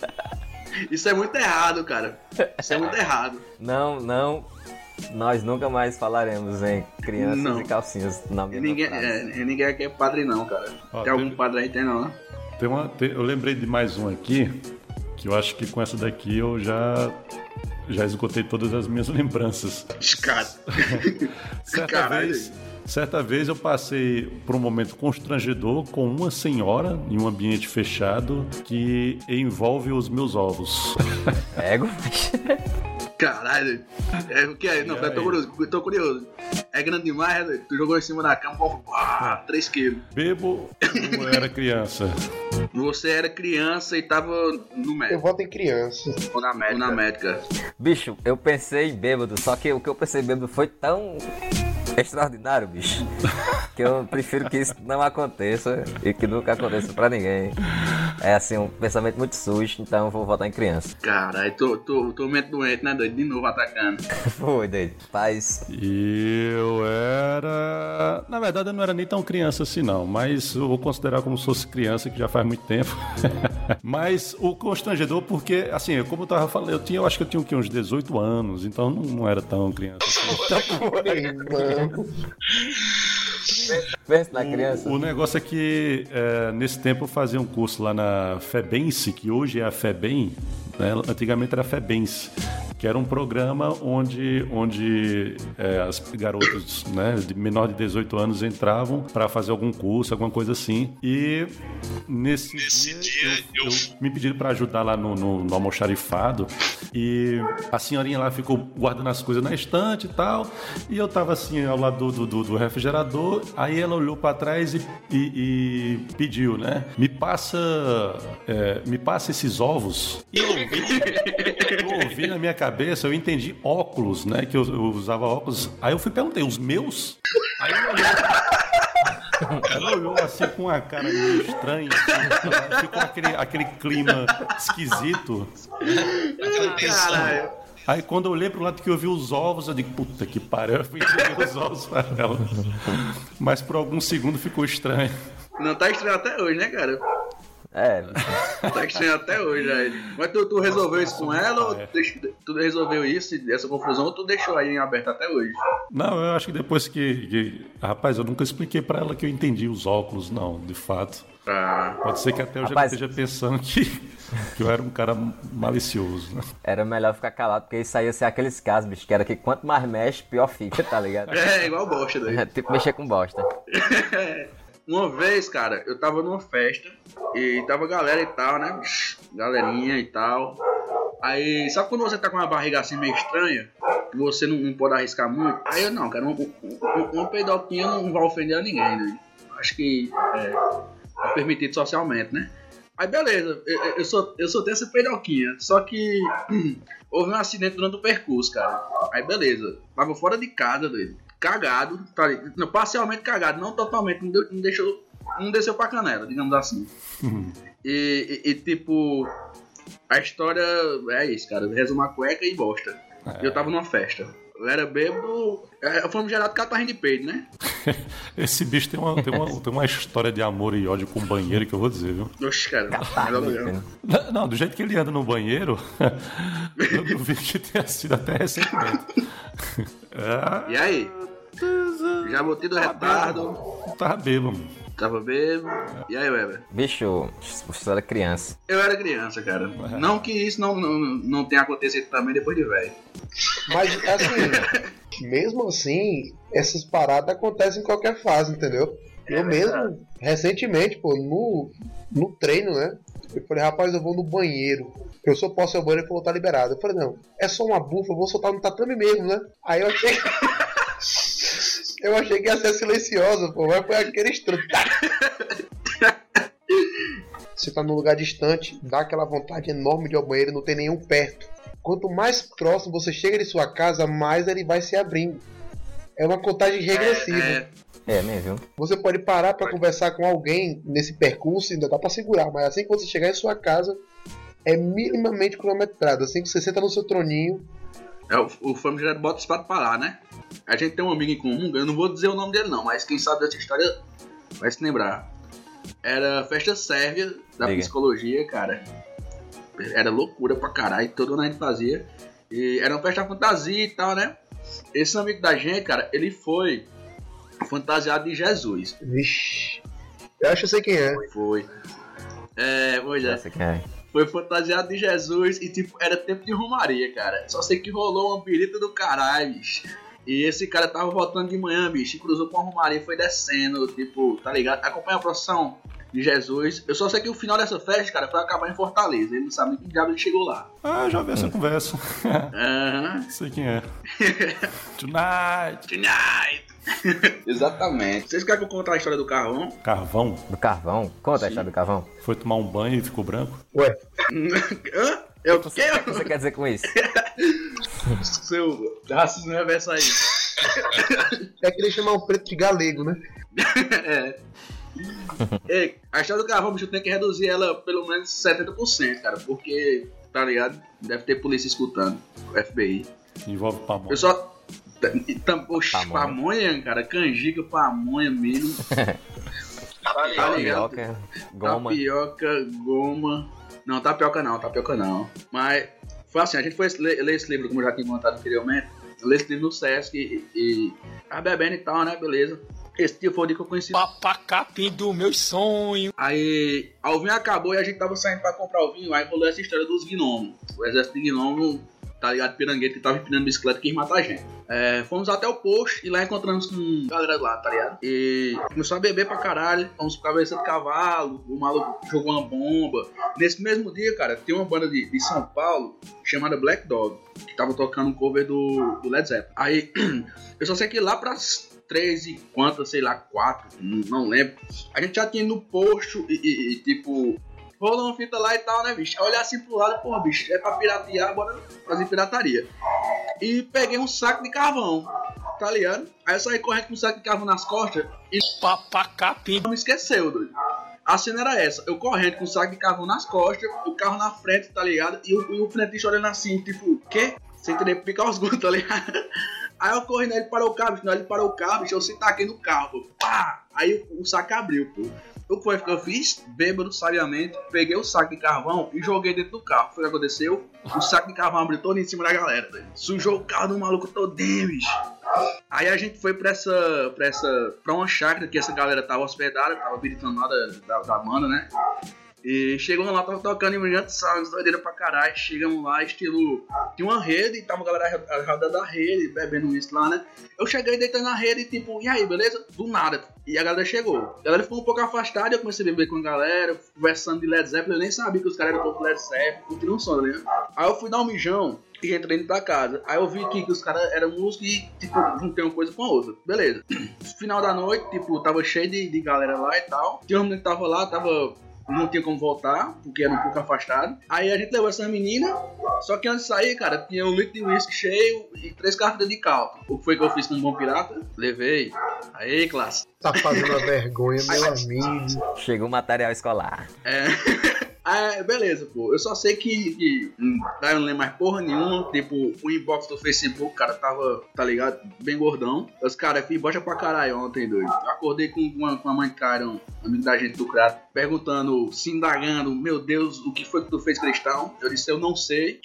Isso é muito errado, cara. Isso é muito errado. Não, não. Nós nunca mais falaremos em crianças Não. e calcinhas na E mesma ninguém, frase. é, ninguém aqui é padre não, cara. Ó, tem algum teve- padre aí? Tem não, né? Tem uma, tem- eu lembrei de mais um aqui, que eu acho que com essa daqui eu já, já esgotei todas as minhas lembranças. Cara. Certa Caralho. vez, certa vez eu passei por um momento constrangedor com uma senhora em um ambiente fechado que envolve os meus ovos. Ego? Caralho. É o que é? Não, eu tô curioso, eu tô curioso. É grande demais, né? doido? Tu jogou em cima da cama, pá, 3 quilos. Bebo como eu era criança. Você era criança e tava no Eu médico. voto em criança. Ou na médica. Ou na médica. Bicho, eu pensei em bêbado, só que o que eu pensei em bêbado foi tão extraordinário, bicho, que eu prefiro que isso não aconteça e que nunca aconteça pra ninguém. É assim, um pensamento muito sujo, então eu vou votar em criança. Caralho, tô, tô, tô mente doente, né, doido? De novo atacando. Foi, doido. Paz. Eu era. Na verdade, eu não era nem tão criança assim, não. Mas eu vou considerar como se fosse criança, que já faz muito tempo. mas o constrangedor, porque, assim, como eu tava falando, eu, tinha, eu acho que eu tinha o quê? uns 18 anos, então não, não era tão criança assim. Mano. Na criança. O negócio é que é, nesse tempo eu fazia um curso lá na FEBENSE, que hoje é a FEBEM, né? antigamente era a FEBENSE, que era um programa onde, onde é, as garotas né, de menor de 18 anos entravam para fazer algum curso, alguma coisa assim. E nesse, dia, eu, eu me pediram para ajudar lá no, no, no almoxarifado e a senhorinha lá ficou guardando as coisas na estante e tal. E eu tava assim ao lado do, do, do refrigerador. Aí ela olhou para trás e, e- e pediu, né? Me passa, é, me passa esses ovos. E eu ouvi, eu ouvi na minha cabeça, eu entendi óculos, né? Que eu, eu usava óculos. Aí eu fui perguntei, os meus? Aí olhou. Ela olhou assim com uma cara meio estranha, assim, ficou aquele, aquele clima esquisito. Aí quando eu olhei pro lado que eu vi os ovos, eu digo, puta que pariu, eu fui entregar os ovos para ela. Mas por alguns segundos ficou estranho. Não tá estranho até hoje, né, cara? É, Tá estranho até hoje, aí. Mas tu, tu resolveu isso com ela ou É. tu, resolveu isso, essa confusão, ou tu deixou aí em aberto até hoje? Não, eu acho que depois que, que- Rapaz, eu nunca expliquei pra ela que eu entendi os óculos, não, de fato. Ah, Pode ser que até eu Rapaz- já esteja pensando que, que eu era um cara malicioso, né? era melhor ficar calado, porque isso aí ia ser aqueles casos, bicho, que era que quanto mais mexe, pior fica, tá ligado? é igual bosta, É doido. tipo mexer com bosta. Uma vez, cara, eu tava numa festa e tava galera e tal, né? Galerinha e tal. Aí, sabe quando você tá com uma barriga assim meio estranha? Que você não, não pode arriscar muito? Aí eu não, cara, um, um, um- uma peidoquinha não vai ofender ninguém, né? Acho que é, é permitido socialmente, né? Aí beleza, eu, eu, eu soltei essa peidoquinha, só que houve um acidente durante o percurso, cara. Aí beleza, tava fora de casa, doido. Cagado, tá? Não, parcialmente cagado, não totalmente, não, deu- não deixou, não desceu pra canela, digamos assim. E, e- e, tipo, a história é isso, cara. Resuma a cueca e bosta. Eu tava numa festa. Eu era bêbado. É, fomos gerado catarrinho de peito, né? Esse bicho tem uma, tem, uma, tem uma história de amor e ódio com o banheiro que eu vou dizer, viu? Oxe, cara. Tá, Não, meu não. Não, do jeito que ele anda no banheiro, eu duvido que tenha sido até recentemente. É, E aí? Já botei do retardo. tava bêbado. Tava bêbado. E aí, Weber? Bicho, você era criança. Eu era criança, cara. Não que isso não, não, não tenha acontecido também depois de velho. Mas, assim, mesmo assim, essas paradas acontecem em qualquer fase, entendeu? Eu mesmo, recentemente, pô, no, no treino, né? Eu falei, rapaz, eu vou no banheiro. Eu só posso ir ao banheiro e falou, tá liberado. Eu falei, não, é só uma bufa, eu vou soltar no tatame mesmo, né? Aí eu achei. Eu achei que ia ser silenciosa, pô, mas foi aquele estruto. Você tá num lugar distante, dá aquela vontade enorme de ir ao banheiro e não tem nenhum perto. Quanto mais próximo você chega de sua casa, mais ele vai se abrindo. É uma contagem regressiva. É, É, mesmo, viu? Você pode parar para conversar com alguém nesse percurso, ainda dá para segurar, mas assim que você chegar em sua casa, é minimamente cronometrado. Assim que você senta no seu troninho, é o, o famigerado bota os patos pra lá, né? A gente tem um amigo em comum, eu não vou dizer o nome dele não, mas quem sabe dessa história vai se lembrar. Era festa sérvia da Diga. psicologia, cara. Era loucura pra caralho, todo ano a gente fazia. E era uma festa fantasia e tal, né? Esse amigo da gente, cara, ele foi fantasiado de Jesus. Vixe. Eu acho que eu sei quem é. Foi. É, pois é. Essa que é. Foi fantasiado de Jesus e, tipo, era tempo de romaria, cara. Só sei que rolou uma birita do caralho, bicho. E esse cara tava voltando de manhã, bicho, e cruzou com a romaria e foi descendo, tipo, tá ligado? Acompanha a procissão de Jesus. Eu só sei que o final dessa festa, cara, foi acabar em Fortaleza. Ele não sabe nem que diabo ele chegou lá. Ah, já vi essa conversa. Aham. Sei quem é. Tonight. Tonight! Exatamente. Vocês querem que eu conte a história do carvão? Carvão. Do carvão. Conta a história do carvão. Foi tomar um banho e ficou branco. Ué, Hã? Eu O que você quer dizer com isso? Seu racismo reverso aí. é que ele chamar um preto de galego, né? é. Ei, a história do carvão, bicho, tem que reduzir ela pelo menos 70%, cara, porque, tá ligado? Deve ter polícia escutando, o FBI. Envolve pamonha. Eu só. E Oxe, Pamonha. pamonha, cara, canjica, pamonha, milho. tá ligado? Tapioca, goma. Tapioca, goma. Não, tapioca não, tapioca não. Mas foi assim, a gente foi ler, ler esse livro, como eu já tinha contado anteriormente. Li esse livro no Sesc e, e tava bebendo e tal, né? Beleza. Esse dia foi o dia que eu conheci. Papacapim dos meus sonhos. Aí, a vinho acabou e a gente tava saindo pra comprar o vinho. Aí rolou essa história dos gnomos. O exército de gnomos, tá ligado? Pirangueiro que tava empinando bicicleta quis matar a gente. É, fomos até o posto e lá encontramos com galera lá, tá ligado? E começou a beber pra caralho. Fomos pro cabeça de cavalo. O maluco jogou uma bomba. Nesse mesmo dia, cara, tem uma banda de, de São Paulo chamada Black Dog. Que tava tocando um cover do, do Led Zeppelin. Aí, eu só sei que lá pras três e quantas, sei lá, quatro, não, lembro. A gente já tinha no posto e, e- e, tipo, rolou uma fita lá e tal, né, bicho? Aí Olhar assim pro lado, porra, bicho, é pra piratear, bora fazer pirataria. E peguei um saco de carvão, tá ligado? Aí eu saí correndo com um saco de carvão nas costas e Papacapim. não me esqueceu, doido. A cena era essa, eu correndo com um saco de carvão nas costas, o carro na frente, tá ligado? E o, e o frentista olhando assim, tipo, o quê? Sem entender picar os gols, tá ligado? Aí eu corri, né? Ele parou o carro, bicho, não, ele parou o carro, bicho, eu se taquei no carro, pô. Pá! Aí o, o saco abriu, pô. O que foi que eu fiz? Bêbado, sabiamente, peguei o saco de carvão e joguei dentro do carro. Foi o que aconteceu? O saco de carvão abriu todo em cima da galera. Sujou o carro do maluco todinho, bicho. Aí a gente foi pra essa. pra essa. pra uma chácara que essa galera tava hospedada, tava visitando lá da, da, da banda, né? E chegamos lá, tava tocando Imediate Sounds, doideira pra caralho. Chegamos lá, estilo. Tinha uma rede, e tava a galera rodando da rede, bebendo isso lá, né? Eu cheguei deitando na rede tipo, e aí, beleza? Do nada. E a galera chegou. A galera ficou um pouco afastada, eu comecei a beber com a galera, conversando de Led Zeppelin. Eu nem sabia que os caras eram do Led Zeppelin, um som, tá ligado? Aí eu fui dar um mijão e entrei dentro da casa. Aí eu vi que, que os caras eram músicos e, tipo, juntei uma coisa com a outra. Beleza. Final da noite, tipo, tava cheio de, de galera lá e tal. Tinha uma menina que tava lá, tava. Não tinha como voltar, porque era um pouco afastado. Aí a gente levou essa menina. Só que antes de sair, cara, tinha um litro de uísque cheio e três cartas de caldo. O que foi que eu fiz com um bom pirata? Levei. Aí, classe. Tá fazendo a vergonha, meu amigo. Chegou o material escolar. É. Ah, beleza, pô. Eu só sei que, que hum, daí eu não lembro mais porra nenhuma. Tipo, o inbox do Facebook, cara, tava, tá ligado? Bem gordão. Os caras, fui bosta pra caralho ontem, doido. Eu acordei com uma, com a mãe Karen, amigo da gente do Crato, perguntando, se indagando, meu Deus, o que foi que tu fez, cristão? Eu disse, eu não sei.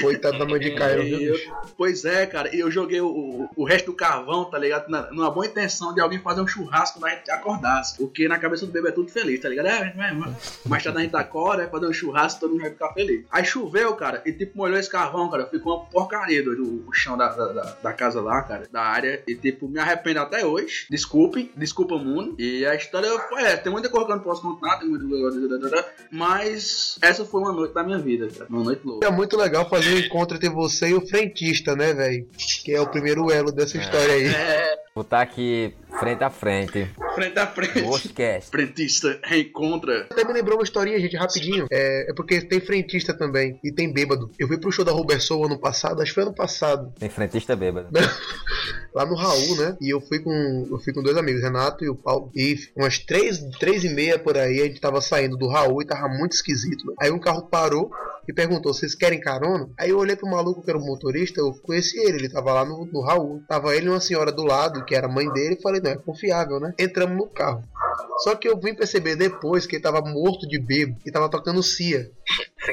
Coitado da mãe de Caio, viu? Pois é, cara, e eu joguei o, o- o resto do carvão, tá ligado? Na, numa boa intenção de alguém fazer um churrasco quando a gente acordasse. Porque na cabeça do bebê é tudo feliz, tá ligado? É, é, é. Mais tarde a gente acorda, vai fazer um churrasco, todo mundo vai ficar feliz. Aí choveu, cara, e tipo, molhou esse carvão, cara. Ficou uma porcaria doido, o, o chão da, da, da- casa lá, cara, da área. E tipo, me arrependo até hoje. Desculpe, desculpa, mundo. E a história foi essa. Tem muita coisa eu não posso contar, tem muita coisa. Mas essa foi uma noite da minha vida, cara. Uma noite louca. É muito legal fazer um encontro entre você e o frentista, né, velho? Que é o primeiro elo dessa história aí. É, Botar aqui frente a frente. frente a frente. No Ostcast. Frentista reencontra. Até me lembrou uma historinha, gente, rapidinho. É, é porque tem frentista também e tem bêbado. Eu fui pro show da Robert Soul ano passado, acho que foi ano passado, Tem frentista bêbado. lá no Raul, né? E eu fui com eu fui com dois amigos, Renato e o Paulo. E umas três, três e meia por aí, a gente tava saindo do Raul e tava muito esquisito. né? Aí um carro parou e perguntou: vocês querem carona? Aí eu olhei pro maluco que era o motorista, eu conheci ele, ele tava lá no, no Raul. Tava ele e uma senhora do lado, que era a mãe dele, e falei: não, é confiável, né? Entramos no carro. Só que eu vim perceber depois que ele tava morto de bebo e tava tocando Cia.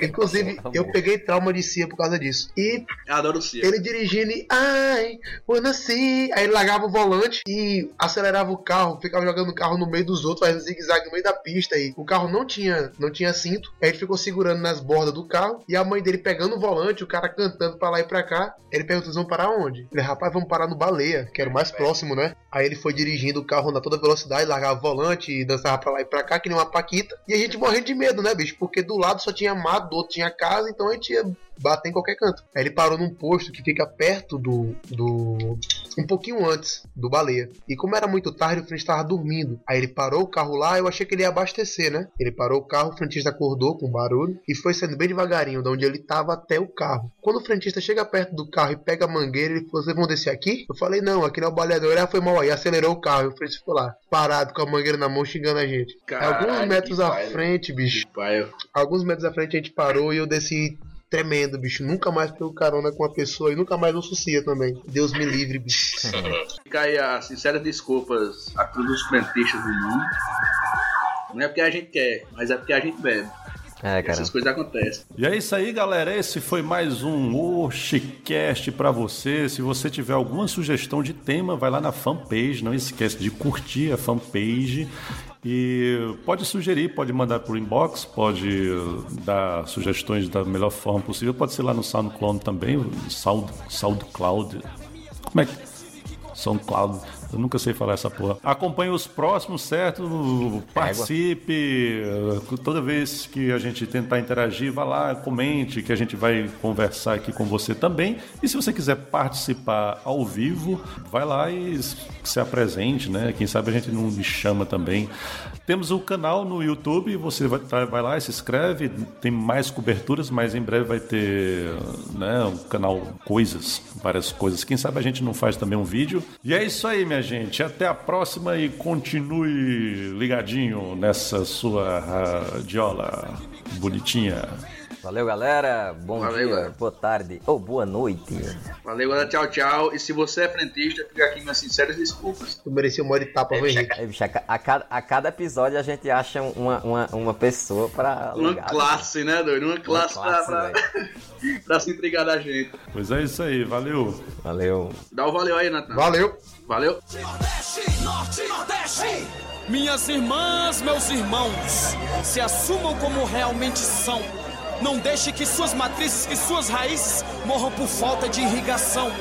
Inclusive, eu peguei trauma de Cia por causa disso. E Eu adoro Cia. ele dirigindo e ai, wanna see. Aí ele largava o volante e acelerava o carro, ficava jogando o carro no meio dos outros, fazendo zigue-zague no meio da pista. E o carro não tinha, não tinha cinto. Aí ele ficou segurando nas bordas do carro e a mãe dele pegando o volante, o cara cantando pra lá e pra cá. Ele perguntou: vocês vão parar onde? Ele, rapaz, vamos parar no Baleia, que era o mais próximo, né? Aí ele foi dirigindo o carro na toda velocidade, largava o volante e dançava pra lá e pra cá, que nem uma paquita. E a gente morrendo de medo, né, bicho? Porque do lado só tinha mato, do outro tinha casa, então a gente ia bater em qualquer canto. Aí ele parou num posto que fica perto do. do. um pouquinho antes do baleia. E como era muito tarde, o frentista tava dormindo. Aí ele parou o carro lá, eu achei que ele ia abastecer, né? Ele parou o carro, o frentista acordou com barulho e foi saindo bem devagarinho, de onde ele tava até o carro. Quando o frentista chega perto do carro e pega a mangueira, ele falou: Vocês vão descer aqui? Eu falei: Não, aqui não é o baleador. Ele ah, foi mal aí, acelerou o carro. E o frentista ficou lá, parado com a mangueira na mão, xingando a gente. Caralho, Alguns metros à pai, frente, bicho Pai, eu- alguns metros à frente a gente parou e eu desci tremendo, bicho. Nunca mais pego carona com uma pessoa e nunca mais ouço Cia também. Deus me livre, bicho. Fica aí as sinceras desculpas a todos os frentistas do mundo. Não é porque a gente quer, mas é porque a gente bebe. É, cara. Essas coisas acontecem. E é isso aí, galera. Esse foi mais um Oxicast pra você. Se você tiver alguma sugestão de tema, vai lá na fanpage. Não esquece de curtir a fanpage. E pode sugerir, pode mandar por inbox, pode dar sugestões da melhor forma possível. Pode ser lá no SoundCloud também, Sound, SoundCloud. Como é que. SoundCloud. Eu nunca sei falar essa porra. Acompanhe os próximos, certo? Participe. Toda vez que a gente tentar interagir, vá lá, comente, que a gente vai conversar aqui com você também. E se você quiser participar ao vivo, vai lá e se apresente, né? Quem sabe a gente não me chama também. Temos o canal no YouTube, você vai, vai lá e se inscreve. Tem mais coberturas, mas em breve vai ter né, um canal Coisas, várias coisas. Quem sabe a gente não faz também um vídeo. E é isso aí, minha gente. Até a próxima e continue ligadinho nessa sua radiola bonitinha. Valeu, galera. Bom Valeu, dia, galera. boa tarde ou boa noite. Valeu, galera. Tchau, tchau. E se você é frentista, fica aqui minhas sinceras desculpas. Eu mereci uma hora de tapa, viu, Henrique? A, ca- a cada, a cada episódio a gente acha uma, uma, uma pessoa pra. Uma alugar, classe, né, doido? Uma classe, classe, pra, pra, pra se intrigar da gente. Pois é isso aí, valeu. Valeu. Dá o valeu aí, Natan. Valeu! Valeu. Nordeste, Norte, Nordeste. Minhas irmãs, meus irmãos, se assumam como realmente são. Não deixe que suas matrizes, que suas raízes morram por falta de irrigação.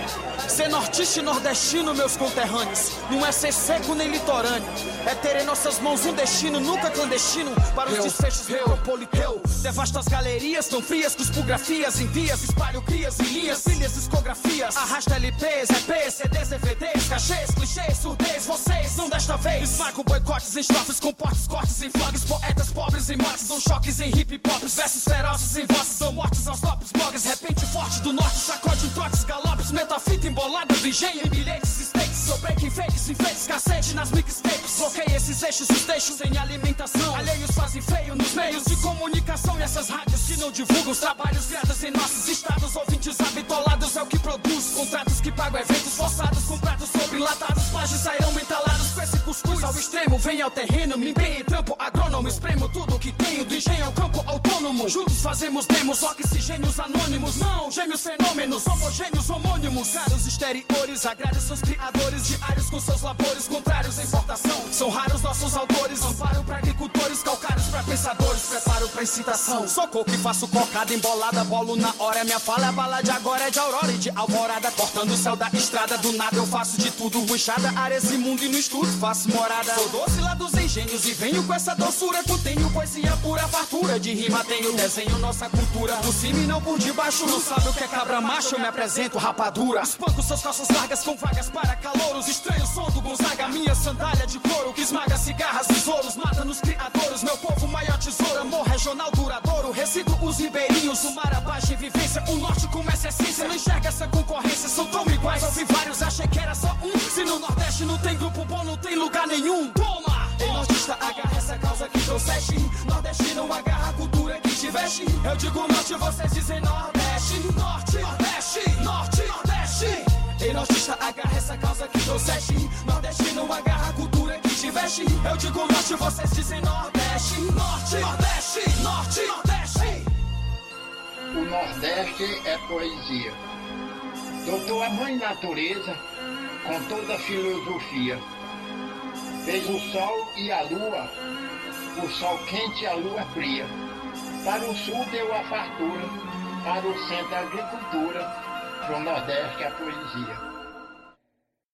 Ser nortista e nordestino, meus conterrâneos, não é ser seco nem litorâneo. É ter em nossas mãos um destino nunca clandestino para os desfechos metropoliteu. Devasta as galerias tão frias, cuspografias, envias, espalho crias e linhas, filhas, discografias. Arrasta LPs, EPs, CDs, DVDs, cachês, clichês, surdez, vocês não desta vez. Esmago boicotes em estrofes, com portes, cortes em vlogs, poetas pobres em motes, dão choques em hip hops, versos ferozes em vozes, dão mortes aos tops, blogs, repente forte do norte, sacode trotes, galopes, metafita embolada engenho em bilhetes, stakes, seu break fakes, enfeites, cacete nas mixtapes, bloqueia esses eixos, os deixos sem alimentação, alheios fazem feio nos meios de comunicação. E essas rádios que não divulgam os trabalhos criados em nossos estados, ouvintes habitolados é o que produz, contratos que pagam eventos forçados, com pratos sobre latados, plágios sairão entalados com esse cuscuz ao extremo, vem ao terreno, me empenho em trampo agrônomo, espremo tudo que tenho, do engenho ao campo autônomo, juntos fazemos demos, oxigênios anônimos, não, gêmeos fenômenos, homogêneos homônimos, caros exteriores, agrários seus criadores, diários com seus labores, contrários à importação, são raros nossos autores, amparo pra agricultores, calcários pra pensadores, preparo pra incitação, socorro que faço cocada embolada, bolo na hora, minha fala, a bala de agora é de aurora e de alvorada, cortando o céu da estrada, do nada eu faço de tudo, ruixada, áreas imundo e no estudo faço sou doce lá dos engenhos e venho com essa doçura, contenho poesia pura, fartura de rima, tenho desenho, nossa cultura, por cima e não por debaixo, não sabe o que é cabra macho, eu me apresento, rapadura, espanco suas calças largas com vagas para calouros, estranho som do Gonzaga, minha sandália de couro, que esmaga cigarras, tesouros, mata nos criadores, meu povo maior tesouro, amor regional duradouro, recito os ribeirinhos, o mar abaixo em vivência, o norte com essa essência, não enxerga essa concorrência, são tão iguais, ouvi vários, achei que era só um, se no Nordeste não tem grupo bom, não tem lugar nenhum, toma! Ei, nordista, agarra essa causa que trouxeste, nordestino, agarra a cultura que tiveste. Eu digo norte, vocês dizem Nordeste. Norte, Nordeste, Norte, Nordeste. Ei, nortista, agarra essa causa que trouxeste. Nordestino, agarra a cultura que te veste. Eu digo norte, vocês dizem Nordeste. Norte, Nordeste, Norte, Nordeste. O Nordeste é poesia. Doutor a mãe natureza, com toda a filosofia. Fez o sol e a lua, o sol quente e a lua fria. Para o sul deu a fartura, para o centro a agricultura, para o Nordeste a poesia.